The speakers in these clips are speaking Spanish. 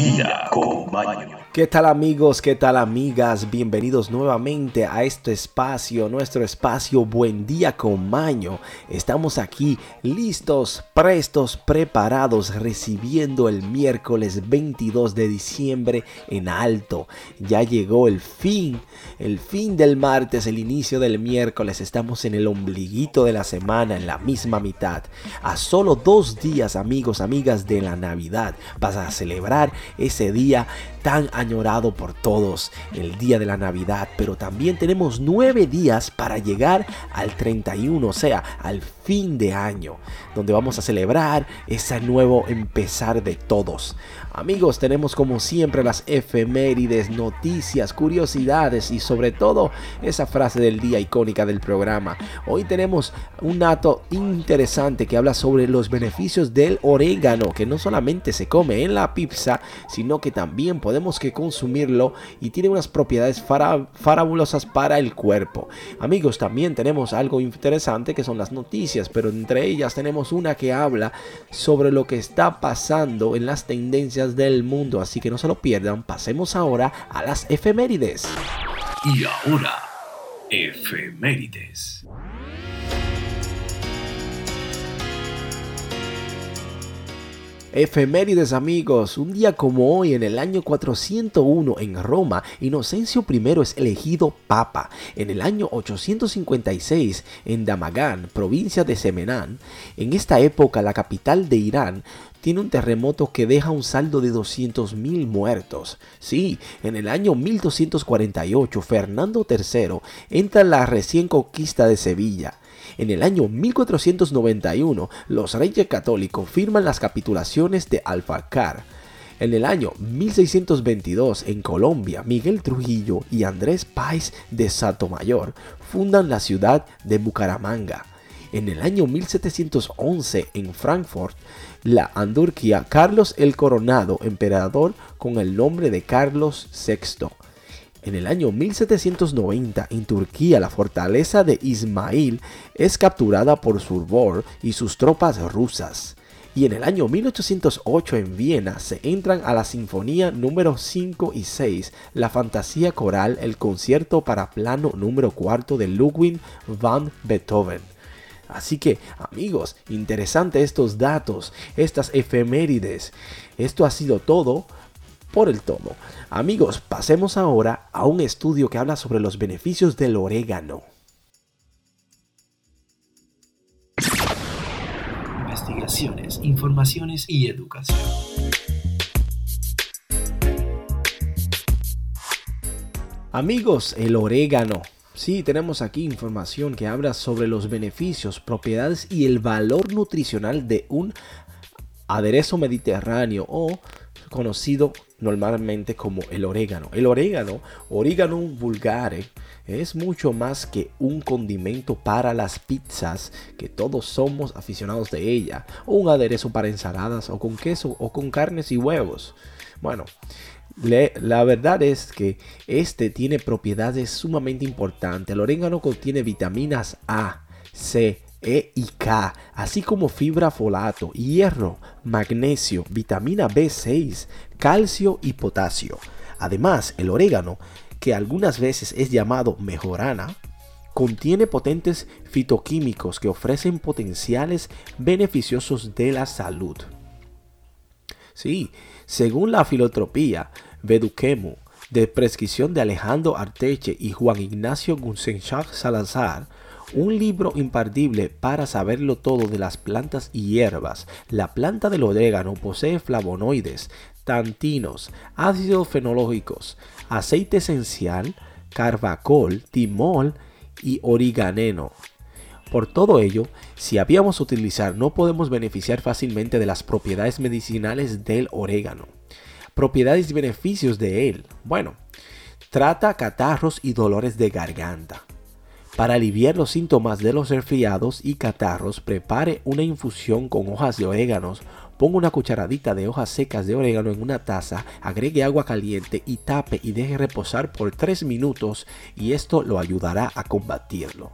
día con Maño. ¿Qué tal amigos? ¿Qué tal amigas? Bienvenidos nuevamente a este espacio, nuestro espacio Buen Día con Maño. Estamos aquí listos, prestos, preparados, recibiendo el miércoles 22 de diciembre en alto. Ya llegó el fin, el fin del martes, el inicio del miércoles. Estamos en el ombliguito de la semana, en la misma mitad. A solo dos días, amigos, amigas, de la Navidad, vas a celebrar ese día tan añorado por todos, el día de la Navidad, pero también tenemos nueve días para llegar al 31, o sea, al fin de año, donde vamos a celebrar ese nuevo empezar de todos. Amigos, tenemos como siempre las efemérides, noticias, curiosidades y sobre todo esa frase del día icónica del programa. Hoy tenemos un dato interesante que habla sobre los beneficios del orégano, que no solamente se come en la pizza, sino que también podemos que consumirlo y tiene unas propiedades farabulosas para el cuerpo. Amigos, también tenemos algo interesante que son las noticias, pero entre ellas tenemos una que habla sobre lo que está pasando en las tendencias del mundo, así que no se lo pierdan. Pasemos ahora a las efemérides. Y ahora, efemérides. Efemérides amigos, un día como hoy en el año 401 en Roma, Inocencio I es elegido papa. En el año 856 en Damagán, provincia de Semenán, en esta época la capital de Irán tiene un terremoto que deja un saldo de 200.000 muertos. Sí, en el año 1248 Fernando III entra en la recién conquista de Sevilla. En el año 1491 los reyes católicos firman las capitulaciones de Alfacar. En el año 1622 en Colombia, Miguel Trujillo y Andrés Páez de Mayor fundan la ciudad de Bucaramanga. En el año 1711 en Frankfurt, la Andurquía, Carlos el Coronado, emperador con el nombre de Carlos VI. En el año 1790 en Turquía la fortaleza de Ismail es capturada por Surbor y sus tropas rusas. Y en el año 1808 en Viena se entran a la Sinfonía número 5 y 6, la fantasía coral, el concierto para plano número 4 de Ludwig van Beethoven. Así que amigos, interesante estos datos, estas efemérides. Esto ha sido todo por el tomo. Amigos, pasemos ahora a un estudio que habla sobre los beneficios del orégano. Investigaciones, informaciones y educación. Amigos, el orégano. Sí, tenemos aquí información que habla sobre los beneficios, propiedades y el valor nutricional de un aderezo mediterráneo o conocido normalmente como el orégano. El orégano, orégano vulgare, es mucho más que un condimento para las pizzas, que todos somos aficionados de ella, o un aderezo para ensaladas, o con queso, o con carnes y huevos. Bueno, la verdad es que este tiene propiedades sumamente importantes. El orégano contiene vitaminas A, C, e y K, así como fibra folato, hierro, magnesio, vitamina B6, calcio y potasio. Además, el orégano, que algunas veces es llamado mejorana, contiene potentes fitoquímicos que ofrecen potenciales beneficiosos de la salud. Sí, según la filotropía Veduquemu, de prescripción de Alejandro Arteche y Juan Ignacio Gunsenchak Salazar, un libro imperdible para saberlo todo de las plantas y hierbas. La planta del orégano posee flavonoides, tantinos, ácidos fenológicos, aceite esencial, carbacol, timol y origaneno. Por todo ello, si habíamos utilizar, no podemos beneficiar fácilmente de las propiedades medicinales del orégano. Propiedades y beneficios de él. Bueno, trata catarros y dolores de garganta. Para aliviar los síntomas de los resfriados y catarros, prepare una infusión con hojas de oréganos. Ponga una cucharadita de hojas secas de orégano en una taza, agregue agua caliente y tape y deje reposar por 3 minutos y esto lo ayudará a combatirlo.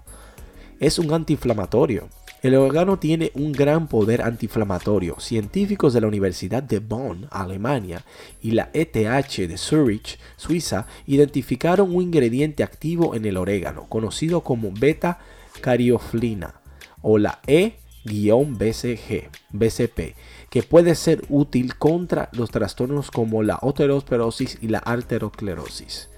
Es un antiinflamatorio. El orégano tiene un gran poder antiinflamatorio. Científicos de la Universidad de Bonn, Alemania, y la ETH de Zurich, Suiza, identificaron un ingrediente activo en el orégano, conocido como beta-carioflina, o la E-BCG, BCP, que puede ser útil contra los trastornos como la osteoporosis y la arteriosclerosis.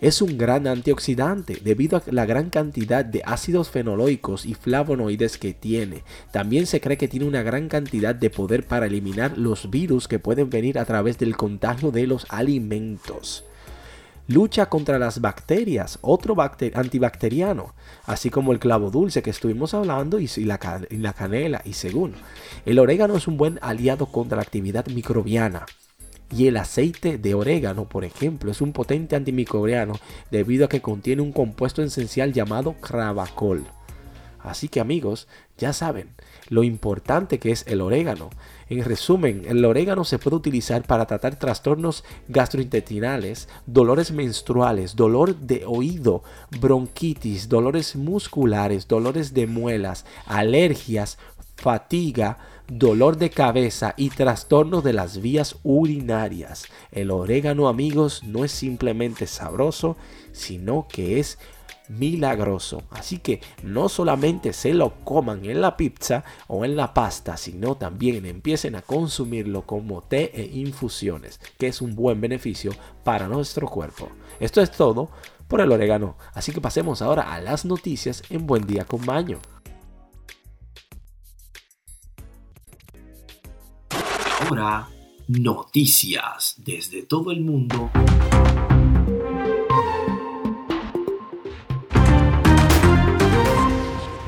Es un gran antioxidante debido a la gran cantidad de ácidos fenoloicos y flavonoides que tiene. También se cree que tiene una gran cantidad de poder para eliminar los virus que pueden venir a través del contagio de los alimentos lucha contra las bacterias, otro antibacteriano, así como el clavo dulce que estuvimos hablando y, la, y la canela y según. El orégano es un buen aliado contra la actividad microbiana. Y el aceite de orégano, por ejemplo, es un potente antimicrobiano debido a que contiene un compuesto esencial llamado cravacol. Así que amigos, ya saben lo importante que es el orégano. En resumen, el orégano se puede utilizar para tratar trastornos gastrointestinales, dolores menstruales, dolor de oído, bronquitis, dolores musculares, dolores de muelas, alergias, fatiga, dolor de cabeza y trastornos de las vías urinarias. El orégano, amigos, no es simplemente sabroso, sino que es milagroso. Así que no solamente se lo coman en la pizza o en la pasta, sino también empiecen a consumirlo como té e infusiones, que es un buen beneficio para nuestro cuerpo. Esto es todo por el orégano. Así que pasemos ahora a las noticias en Buen Día con Maño. Ahora, noticias desde todo el mundo.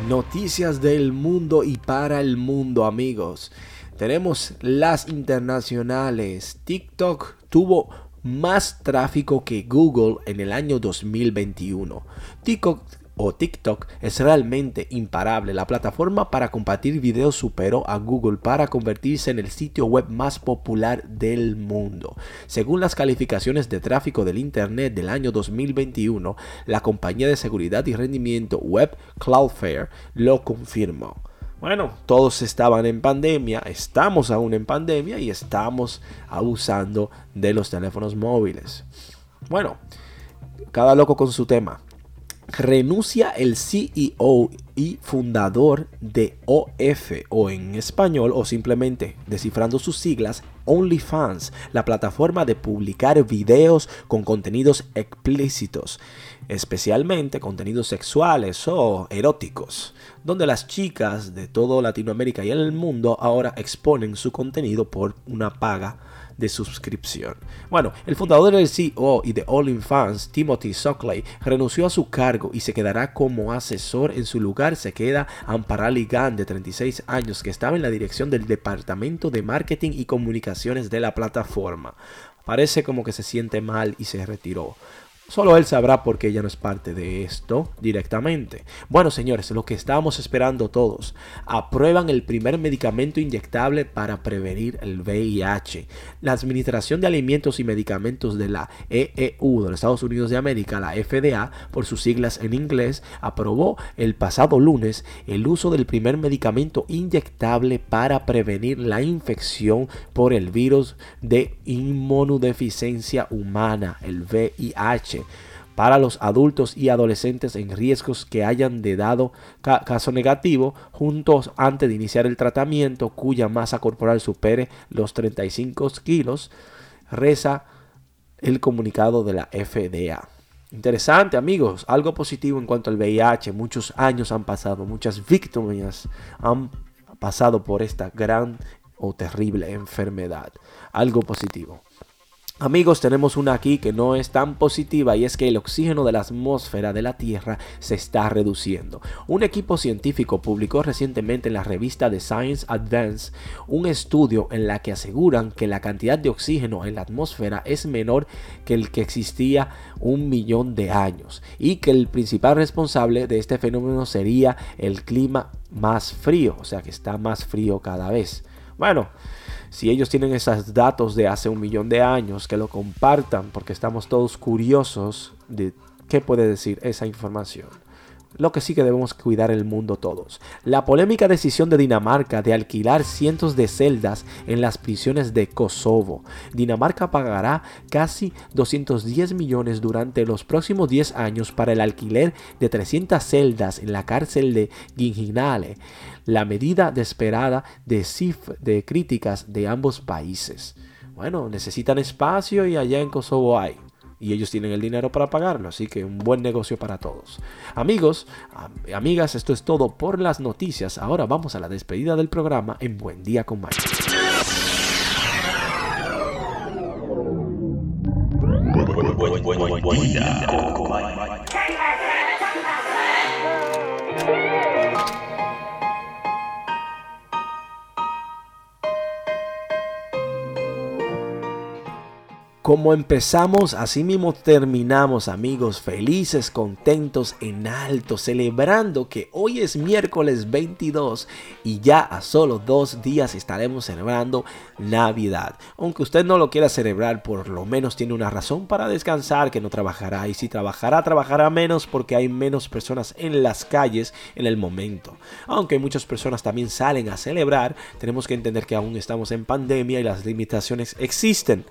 Noticias del mundo y para el mundo, amigos. Tenemos las internacionales. TikTok tuvo más tráfico que Google en el año 2021. TikTok o TikTok es realmente imparable. La plataforma para compartir videos superó a Google para convertirse en el sitio web más popular del mundo. Según las calificaciones de tráfico del Internet del año 2021, la compañía de seguridad y rendimiento web Cloudflare lo confirmó. Bueno, todos estaban en pandemia, estamos aún en pandemia y estamos abusando de los teléfonos móviles. Bueno, cada loco con su tema renuncia el CEO y fundador de OF o en español o simplemente descifrando sus siglas OnlyFans, la plataforma de publicar videos con contenidos explícitos, especialmente contenidos sexuales o eróticos, donde las chicas de todo Latinoamérica y el mundo ahora exponen su contenido por una paga de suscripción. Bueno, el fundador del CEO y de All Fans, Timothy Sockley, renunció a su cargo y se quedará como asesor. En su lugar se queda Amparali Ligan, de 36 años, que estaba en la dirección del departamento de marketing y comunicaciones de la plataforma. Parece como que se siente mal y se retiró. Solo él sabrá por qué ella no es parte de esto directamente. Bueno, señores, lo que estamos esperando todos. Aprueban el primer medicamento inyectable para prevenir el VIH. La Administración de Alimentos y Medicamentos de la EEU de los Estados Unidos de América, la FDA, por sus siglas en inglés, aprobó el pasado lunes el uso del primer medicamento inyectable para prevenir la infección por el virus de inmunodeficiencia humana, el VIH para los adultos y adolescentes en riesgos que hayan de dado caso negativo juntos antes de iniciar el tratamiento cuya masa corporal supere los 35 kilos, reza el comunicado de la FDA. Interesante amigos, algo positivo en cuanto al VIH. Muchos años han pasado, muchas víctimas han pasado por esta gran o terrible enfermedad. Algo positivo. Amigos, tenemos una aquí que no es tan positiva y es que el oxígeno de la atmósfera de la Tierra se está reduciendo. Un equipo científico publicó recientemente en la revista The Science Advance un estudio en la que aseguran que la cantidad de oxígeno en la atmósfera es menor que el que existía un millón de años y que el principal responsable de este fenómeno sería el clima más frío, o sea que está más frío cada vez. Bueno, si ellos tienen esos datos de hace un millón de años, que lo compartan porque estamos todos curiosos de qué puede decir esa información. Lo que sí que debemos cuidar el mundo todos. La polémica decisión de Dinamarca de alquilar cientos de celdas en las prisiones de Kosovo. Dinamarca pagará casi 210 millones durante los próximos 10 años para el alquiler de 300 celdas en la cárcel de Ginginale, la medida desesperada de, de críticas de ambos países. Bueno, necesitan espacio y allá en Kosovo hay y ellos tienen el dinero para pagarlo, así que un buen negocio para todos. Amigos, amigas, esto es todo por las noticias. Ahora vamos a la despedida del programa en Buen Día con Mayo. Como empezamos, así mismo terminamos, amigos, felices, contentos, en alto, celebrando que hoy es miércoles 22 y ya a solo dos días estaremos celebrando Navidad. Aunque usted no lo quiera celebrar, por lo menos tiene una razón para descansar, que no trabajará. Y si trabajará, trabajará menos porque hay menos personas en las calles en el momento. Aunque muchas personas también salen a celebrar, tenemos que entender que aún estamos en pandemia y las limitaciones existen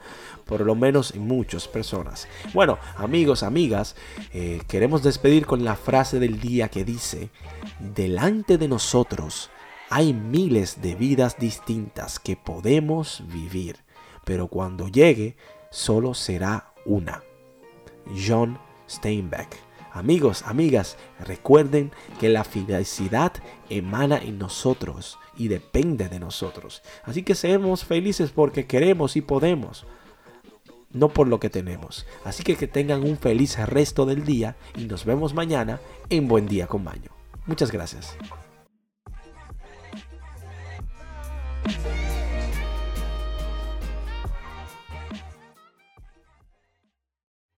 por lo menos en muchas personas. Bueno, amigos, amigas, eh, queremos despedir con la frase del día que dice, delante de nosotros hay miles de vidas distintas que podemos vivir, pero cuando llegue solo será una. John Steinbeck. Amigos, amigas, recuerden que la felicidad emana en nosotros y depende de nosotros. Así que seamos felices porque queremos y podemos no por lo que tenemos. Así que que tengan un feliz resto del día y nos vemos mañana en Buen Día con Maño. Muchas gracias.